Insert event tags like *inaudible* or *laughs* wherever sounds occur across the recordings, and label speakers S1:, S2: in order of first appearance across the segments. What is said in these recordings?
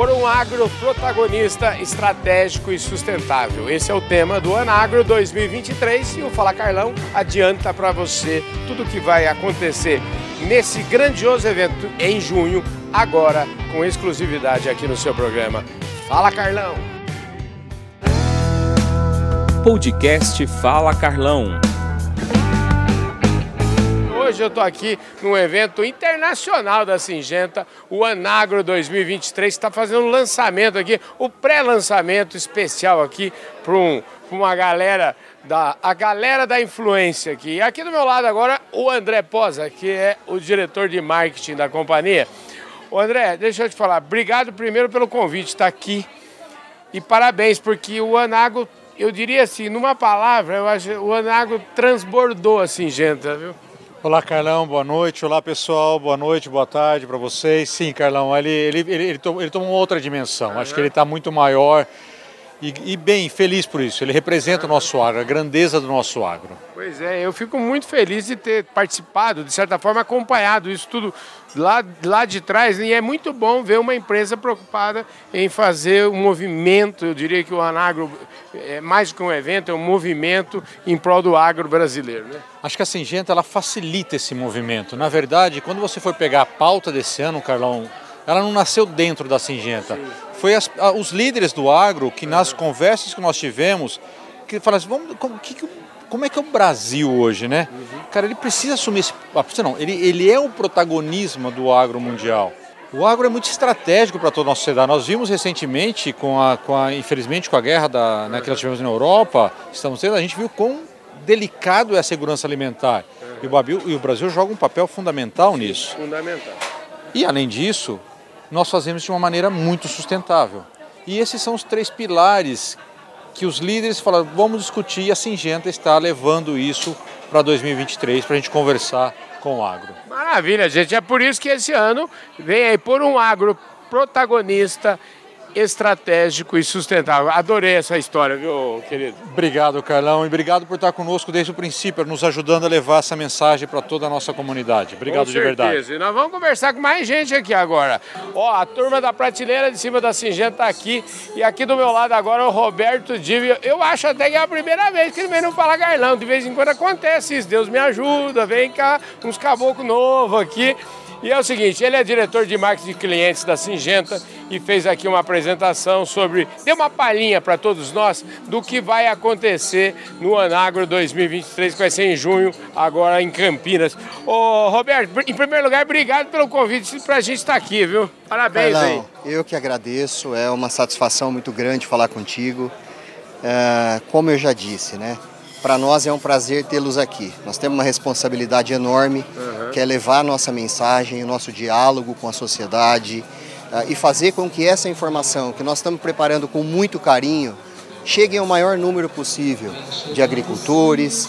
S1: por um agro protagonista, estratégico e sustentável. Esse é o tema do Anagro 2023 e o Fala Carlão adianta para você tudo o que vai acontecer nesse grandioso evento em junho, agora com exclusividade aqui no seu programa. Fala Carlão!
S2: Podcast Fala Carlão
S1: Hoje eu estou aqui num evento internacional da Singenta, o Anagro 2023, está fazendo um lançamento aqui, o pré-lançamento especial aqui para um, uma galera da a galera da influência aqui. Aqui do meu lado agora o André Posa, que é o diretor de marketing da companhia. O André, deixa eu te falar, obrigado primeiro pelo convite, estar tá aqui e parabéns porque o Anago eu diria assim, numa palavra, eu acho o Anago transbordou a Singenta, viu?
S3: Olá, Carlão, boa noite. Olá, pessoal, boa noite, boa tarde para vocês. Sim, Carlão, ele, ele, ele, ele, tomou, outra dimensão. Acho que ele está muito maior e, e, bem, feliz por isso. Ele representa o nosso agro, a grandeza do nosso agro.
S1: Pois é, eu fico muito feliz de ter participado, de certa forma, acompanhado isso tudo lá, lá de trás. E é muito bom ver uma empresa preocupada em fazer um movimento. Eu diria que o Anagro é mais do que um evento, é um movimento em prol do agro brasileiro. Né?
S3: Acho que a Singenta ela facilita esse movimento. Na verdade, quando você for pegar a pauta desse ano, Carlão, ela não nasceu dentro da Singenta. Foi as, os líderes do agro que, nas conversas que nós tivemos, que falaram assim, vamos, como, que, como é que é o Brasil hoje, né? Uhum. Cara, ele precisa assumir esse. Ah, não, ele, ele é o protagonismo do agro mundial. O agro é muito estratégico para toda a nossa sociedade. Nós vimos recentemente, com a, com a, infelizmente, com a guerra da, né, que nós tivemos na Europa, estamos tendo, a gente viu quão delicado é a segurança alimentar. Uhum. E, o Brasil, e o Brasil joga um papel fundamental nisso.
S1: Fundamental.
S3: E, além disso, nós fazemos de uma maneira muito sustentável. E esses são os três pilares que os líderes falaram, vamos discutir e a Singenta está levando isso para 2023 para a gente conversar com o agro.
S1: Maravilha, gente. É por isso que esse ano vem aí por um agro protagonista estratégico e sustentável. Adorei essa história, viu, querido?
S3: Obrigado, Carlão, e obrigado por estar conosco desde o princípio, nos ajudando a levar essa mensagem para toda a nossa comunidade. Obrigado de verdade.
S1: E nós vamos conversar com mais gente aqui agora. Ó, a turma da prateleira de cima da Singenta está aqui, e aqui do meu lado agora o Roberto Divi. Eu acho até que é a primeira vez que ele vem no Fala Carlão. De vez em quando acontece isso. Deus me ajuda, vem cá uns caboclos novos aqui. E é o seguinte, ele é diretor de marketing de clientes da Singenta e fez aqui uma apresentação sobre, deu uma palhinha para todos nós do que vai acontecer no Anagro 2023, que vai ser em junho, agora em Campinas. Ô Roberto, em primeiro lugar, obrigado pelo convite para a gente estar aqui, viu? Parabéns
S4: Carlão, aí. Eu que agradeço, é uma satisfação muito grande falar contigo. É, como eu já disse, né? Para nós é um prazer tê-los aqui. Nós temos uma responsabilidade enorme, uhum. que é levar a nossa mensagem, o nosso diálogo com a sociedade uh, e fazer com que essa informação que nós estamos preparando com muito carinho chegue ao maior número possível de agricultores,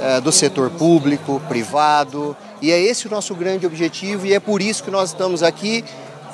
S4: uh, do setor público, privado. E é esse o nosso grande objetivo e é por isso que nós estamos aqui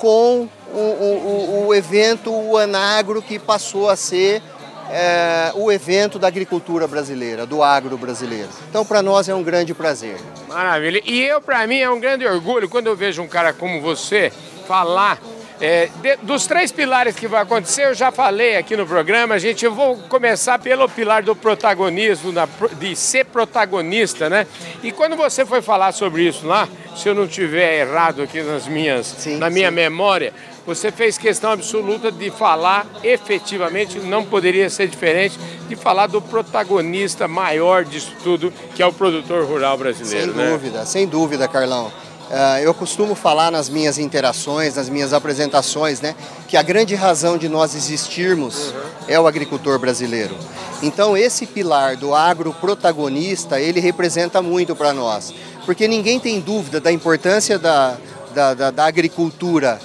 S4: com o, o, o evento o Anagro que passou a ser é, o evento da agricultura brasileira, do agro brasileiro. Então, para nós é um grande prazer.
S1: Maravilha. E eu, para mim, é um grande orgulho quando eu vejo um cara como você falar é, de, dos três pilares que vai acontecer, eu já falei aqui no programa, gente, eu vou começar pelo pilar do protagonismo, da, de ser protagonista, né? E quando você foi falar sobre isso lá, se eu não tiver errado aqui nas minhas, sim, na minha sim. memória, você fez questão absoluta de falar efetivamente, não poderia ser diferente, de falar do protagonista maior disso tudo, que é o produtor rural brasileiro.
S4: Sem né? dúvida, sem dúvida, Carlão. Uh, eu costumo falar nas minhas interações, nas minhas apresentações, né, que a grande razão de nós existirmos uhum. é o agricultor brasileiro. Então, esse pilar do agro protagonista, ele representa muito para nós, porque ninguém tem dúvida da importância da, da, da, da agricultura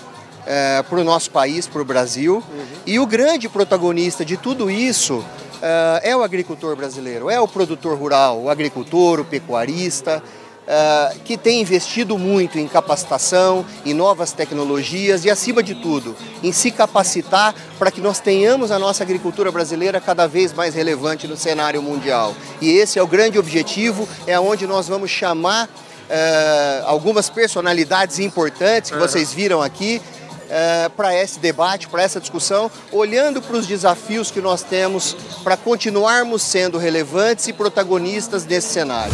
S4: é, para o nosso país, para o Brasil. Uhum. E o grande protagonista de tudo isso é, é o agricultor brasileiro, é o produtor rural, o agricultor, o pecuarista, é, que tem investido muito em capacitação, em novas tecnologias e, acima de tudo, em se capacitar para que nós tenhamos a nossa agricultura brasileira cada vez mais relevante no cenário mundial. E esse é o grande objetivo, é onde nós vamos chamar algumas personalidades importantes que vocês viram aqui é, para esse debate, para essa discussão, olhando para os desafios que nós temos para continuarmos sendo relevantes e protagonistas desse cenário.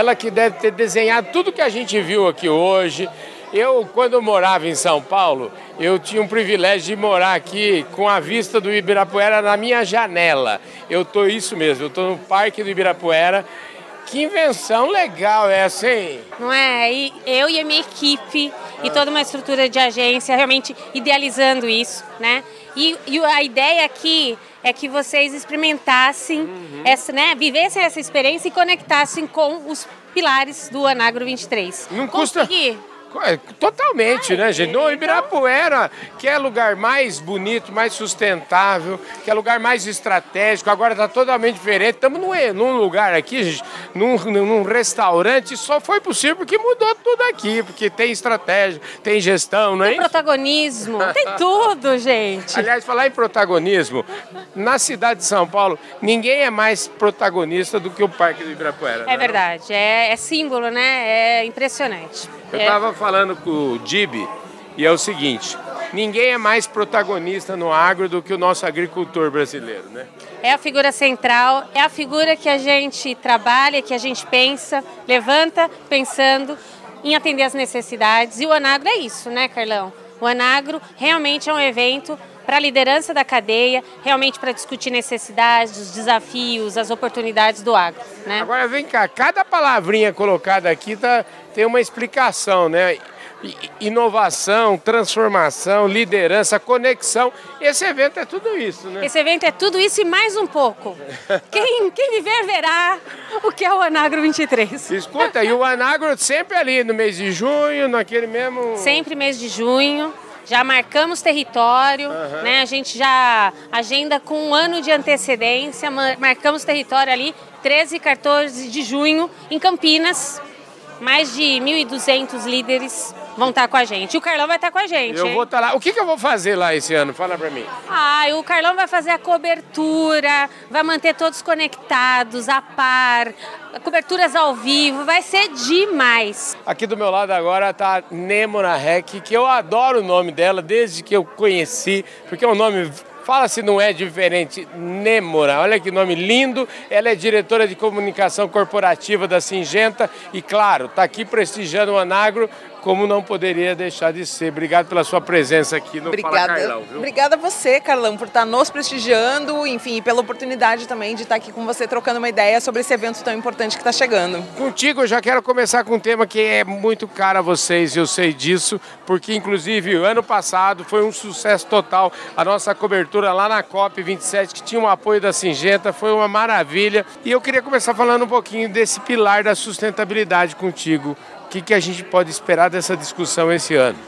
S1: ela que deve ter desenhado tudo que a gente viu aqui hoje. Eu, quando eu morava em São Paulo, eu tinha um privilégio de morar aqui com a vista do Ibirapuera na minha janela. Eu tô isso mesmo, eu tô no Parque do Ibirapuera. Que invenção legal essa, hein?
S5: Não é? E eu e a minha equipe e toda uma estrutura de agência realmente idealizando isso, né? E, e a ideia aqui é que vocês experimentassem, uhum. essa, né, vivessem essa experiência e conectassem com os pilares do Anagro 23.
S1: Não custa. Conseguir totalmente, né, gente? No Ibirapuera, que é lugar mais bonito, mais sustentável, que é lugar mais estratégico, agora está totalmente diferente. Estamos num, num, lugar aqui, gente, num, num restaurante, só foi possível porque mudou tudo aqui, porque tem estratégia, tem gestão, não é?
S5: Tem protagonismo, tem *laughs* tudo, gente.
S1: Aliás, falar em protagonismo, na cidade de São Paulo, ninguém é mais protagonista do que o Parque do Ibirapuera.
S5: É né? verdade, é, é símbolo, né? É impressionante.
S1: Eu estava é. Falando com o Dib e é o seguinte: ninguém é mais protagonista no agro do que o nosso agricultor brasileiro, né?
S5: É a figura central, é a figura que a gente trabalha, que a gente pensa, levanta pensando em atender as necessidades. E o Anagro é isso, né, Carlão? O Anagro realmente é um evento para a liderança da cadeia, realmente para discutir necessidades, os desafios, as oportunidades do agro. Né?
S1: Agora vem cá, cada palavrinha colocada aqui tá, tem uma explicação, né? inovação, transformação, liderança, conexão. Esse evento é tudo isso, né?
S5: Esse evento é tudo isso e mais um pouco. *laughs* Quem, quem viver verá o que é o Anagro 23.
S1: Escuta, e o Anagro sempre ali no mês de junho, naquele mesmo.
S5: Sempre mês de junho já marcamos território, uhum. né? A gente já agenda com um ano de antecedência, marcamos território ali 13 e 14 de junho em Campinas. Mais de 1.200 líderes vão estar com a gente. O Carlão vai estar com a gente.
S1: Eu hein? vou estar lá. O que, que, eu vou fazer lá esse ano? Fala pra mim.
S5: Ah, o Carlão vai fazer a cobertura, vai manter todos conectados, a par, coberturas ao vivo, vai ser demais.
S1: Aqui do meu lado agora tá Nemora Rec, que eu adoro o nome dela desde que eu conheci, porque é um nome Fala se não é diferente. Nemora, olha que nome lindo. Ela é diretora de comunicação corporativa da Singenta e, claro, está aqui prestigiando o Anagro como não poderia deixar de ser. Obrigado pela sua presença aqui no
S6: Obrigada.
S1: Fala Carlão.
S6: Viu? Obrigada a você, Carlão, por estar nos prestigiando, enfim, e pela oportunidade também de estar aqui com você trocando uma ideia sobre esse evento tão importante que está chegando.
S1: Contigo, eu já quero começar com um tema que é muito caro a vocês, eu sei disso, porque inclusive ano passado foi um sucesso total a nossa cobertura lá na COP 27, que tinha um apoio da Singenta, foi uma maravilha. E eu queria começar falando um pouquinho desse pilar da sustentabilidade contigo que, que a gente pode esperar dessa discussão esse ano?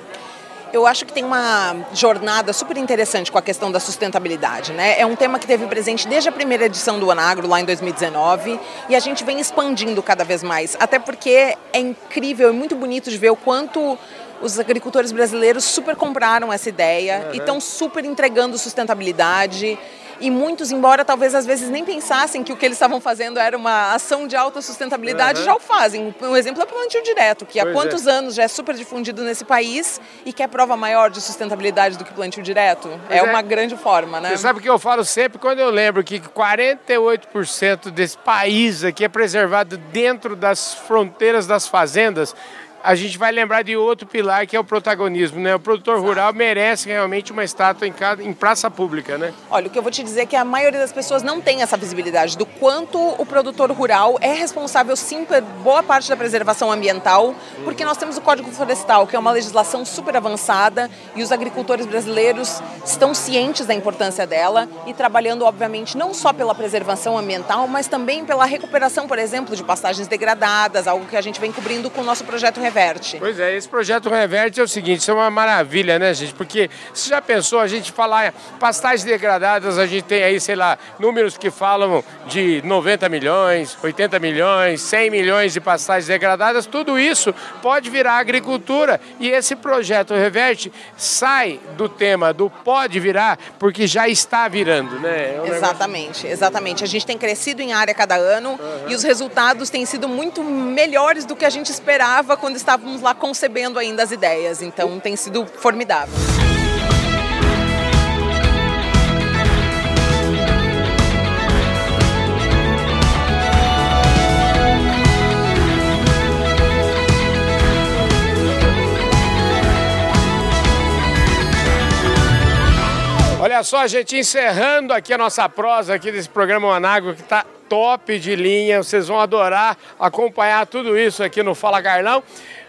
S6: Eu acho que tem uma jornada super interessante com a questão da sustentabilidade. Né? É um tema que teve presente desde a primeira edição do Anagro, lá em 2019, e a gente vem expandindo cada vez mais. Até porque é incrível, é muito bonito de ver o quanto os agricultores brasileiros super compraram essa ideia uhum. e estão super entregando sustentabilidade e muitos, embora talvez às vezes nem pensassem que o que eles estavam fazendo era uma ação de alta sustentabilidade, uhum. já o fazem. Um exemplo é o plantio direto, que pois há é. quantos é. anos já é super difundido nesse país e que é prova maior de sustentabilidade do que plantio direto. É, é, uma grande forma, né?
S1: Você sabe que eu falo sempre quando eu lembro que 48% desse país aqui é preservado dentro das fronteiras das fazendas a gente vai lembrar de outro pilar que é o protagonismo, né? O produtor Exato. rural merece realmente uma estátua em, cada, em praça pública, né?
S6: Olha, o que eu vou te dizer é que a maioria das pessoas não tem essa visibilidade do quanto o produtor rural é responsável sim por boa parte da preservação ambiental, porque nós temos o Código Florestal, que é uma legislação super avançada e os agricultores brasileiros estão cientes da importância dela e trabalhando, obviamente, não só pela preservação ambiental, mas também pela recuperação, por exemplo, de pastagens degradadas, algo que a gente vem cobrindo com o nosso projeto Reverte.
S1: Pois é, esse projeto Reverte é o seguinte, isso é uma maravilha, né, gente? Porque você já pensou, a gente falar pastagens degradadas, a gente tem aí, sei lá, números que falam de 90 milhões, 80 milhões, 100 milhões de pastagens degradadas, tudo isso pode virar agricultura. E esse projeto Reverte sai do tema do pode virar, porque já está virando, né?
S6: É um exatamente, negócio... exatamente. A gente tem crescido em área cada ano uhum. e os resultados têm sido muito melhores do que a gente esperava quando estávamos lá concebendo ainda as ideias. Então tem sido formidável.
S1: Olha só, gente, encerrando aqui a nossa prosa aqui desse programa Manágua, que está top de linha. Vocês vão adorar acompanhar tudo isso aqui no Fala Carlão.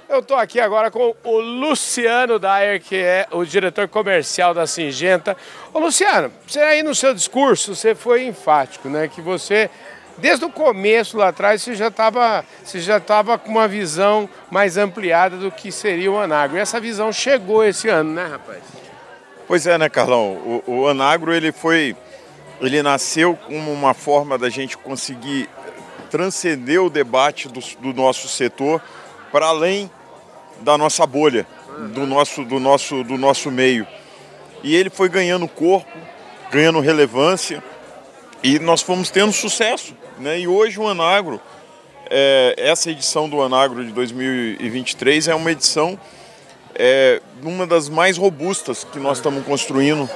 S1: Eu estou aqui agora com o Luciano Dyer, que é o diretor comercial da Singenta. Ô Luciano, você aí no seu discurso, você foi enfático, né? Que você, desde o começo lá atrás, você já estava já com uma visão mais ampliada do que seria o Anagro. E essa visão chegou esse ano, né, rapaz?
S7: Pois é, né, Carlão? O, o Anagro ele foi, ele nasceu como uma forma da gente conseguir transcender o debate do, do nosso setor para além da nossa bolha, do nosso, do nosso, do nosso meio. E ele foi ganhando corpo, ganhando relevância e nós fomos tendo sucesso, né? E hoje o Anagro, é, essa edição do Anagro de 2023 é uma edição é uma das mais robustas que nós estamos construindo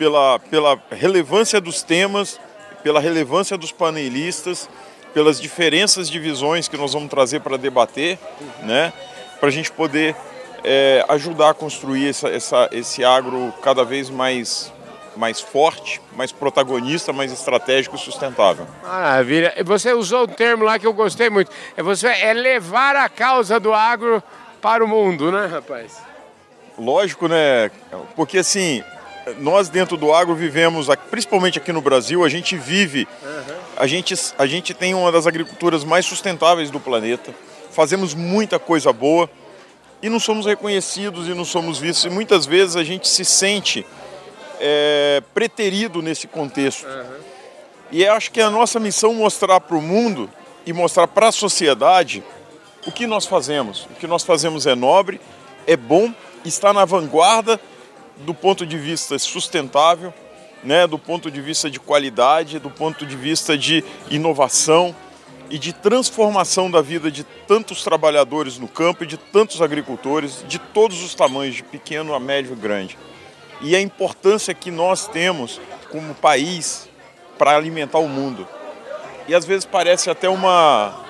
S7: pela, pela relevância dos temas, pela relevância dos panelistas, pelas diferenças de visões que nós vamos trazer para debater, né? para a gente poder é, ajudar a construir essa, essa, esse agro cada vez mais, mais forte, mais protagonista, mais estratégico e sustentável.
S1: Maravilha. Você usou um termo lá que eu gostei muito. É, você, é levar a causa do agro para o mundo, né, rapaz?
S7: Lógico, né? Porque assim, nós dentro do agro vivemos, principalmente aqui no Brasil, a gente vive, a, gente, a gente tem uma das agriculturas mais sustentáveis do planeta, fazemos muita coisa boa e não somos reconhecidos e não somos vistos. E muitas vezes a gente se sente é, preterido nesse contexto. E acho que é a nossa missão mostrar para o mundo e mostrar para a sociedade o que nós fazemos. O que nós fazemos é nobre, é bom, está na vanguarda do ponto de vista sustentável, né, do ponto de vista de qualidade, do ponto de vista de inovação e de transformação da vida de tantos trabalhadores no campo e de tantos agricultores de todos os tamanhos, de pequeno a médio e grande. E a importância que nós temos como país para alimentar o mundo. E às vezes parece até uma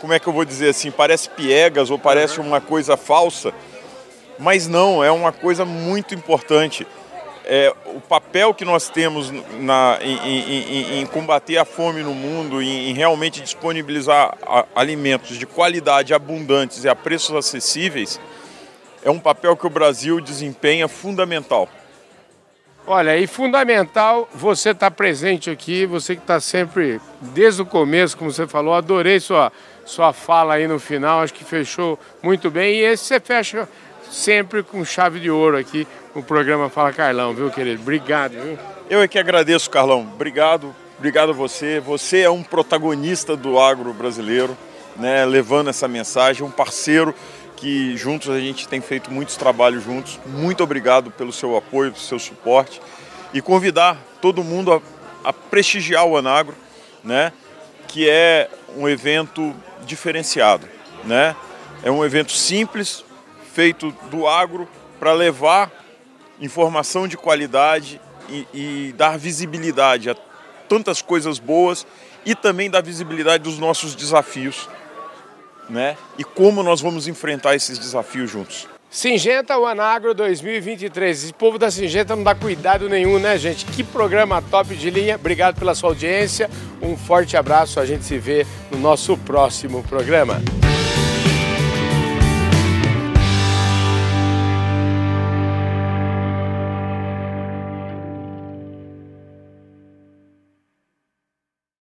S7: como é que eu vou dizer assim, parece piegas ou parece uma coisa falsa, mas não, é uma coisa muito importante. É, o papel que nós temos na, em, em, em, combater a fome no mundo, em, em realmente disponibilizar alimentos de qualidade, abundantes e a preços acessíveis, é um papel que o Brasil desempenha fundamental.
S1: Olha, e fundamental você estar tá presente aqui, você que está sempre desde o começo, como você falou, adorei sua, sua fala aí no final, acho que fechou muito bem. E esse você fecha sempre com chave de ouro aqui no programa Fala Carlão, viu, querido? Obrigado, viu?
S7: Eu é que agradeço, Carlão. Obrigado, obrigado a você. Você é um protagonista do agro brasileiro, né, levando essa mensagem, um parceiro que juntos a gente tem feito muitos trabalhos juntos. Muito obrigado pelo seu apoio, pelo seu suporte e convidar todo mundo a, a prestigiar o Anagro, né, que é um evento diferenciado, né? É um evento simples, feito do agro para levar informação de qualidade e, e, dar visibilidade a tantas coisas boas e também dar visibilidade dos nossos desafios, né? E como nós vamos enfrentar esses desafios juntos.
S1: Singenta o Anagro 2023. Esse povo da Singenta não dá cuidado nenhum, né, gente? Que programa top de linha. Obrigado pela sua audiência. Um forte abraço. A gente se vê no nosso próximo programa.